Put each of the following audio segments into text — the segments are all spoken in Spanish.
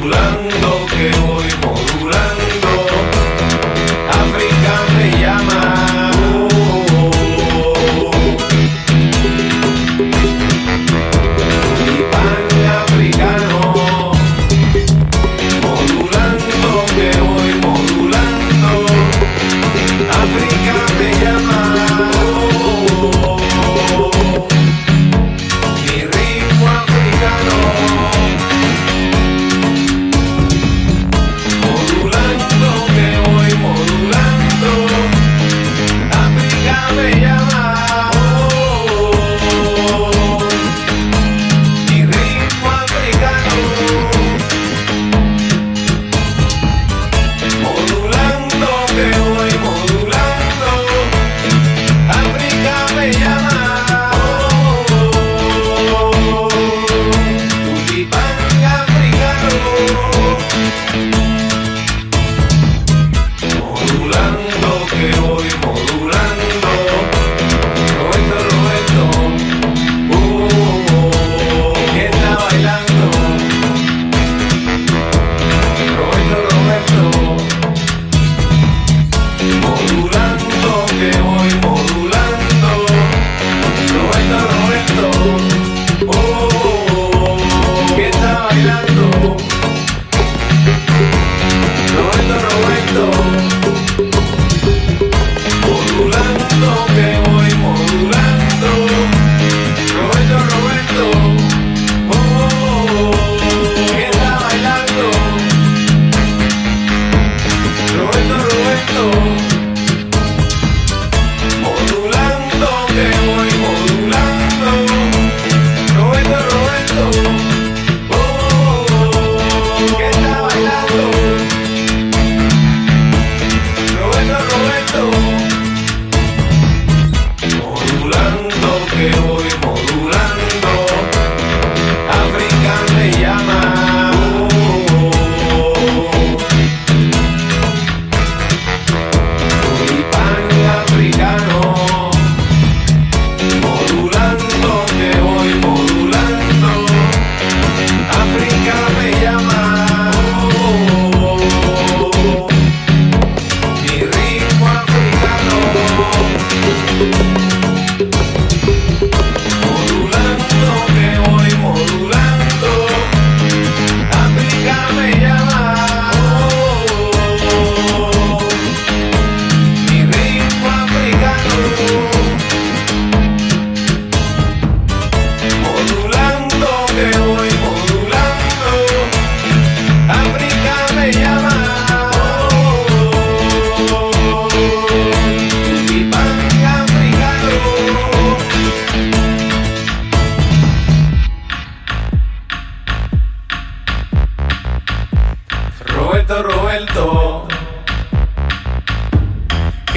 temblando que voy. Modulando que hoy modulando. Roberto, Roberto. Oh, uh, ¿quién está bailando? Roberto, Roberto. Modulando que hoy modulando. Roberto, Roberto. Oh, uh, ¿quién está bailando?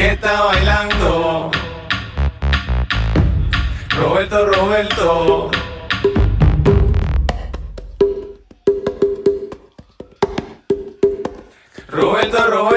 está bailando. Roberto, Roberto. Roberto, Roberto.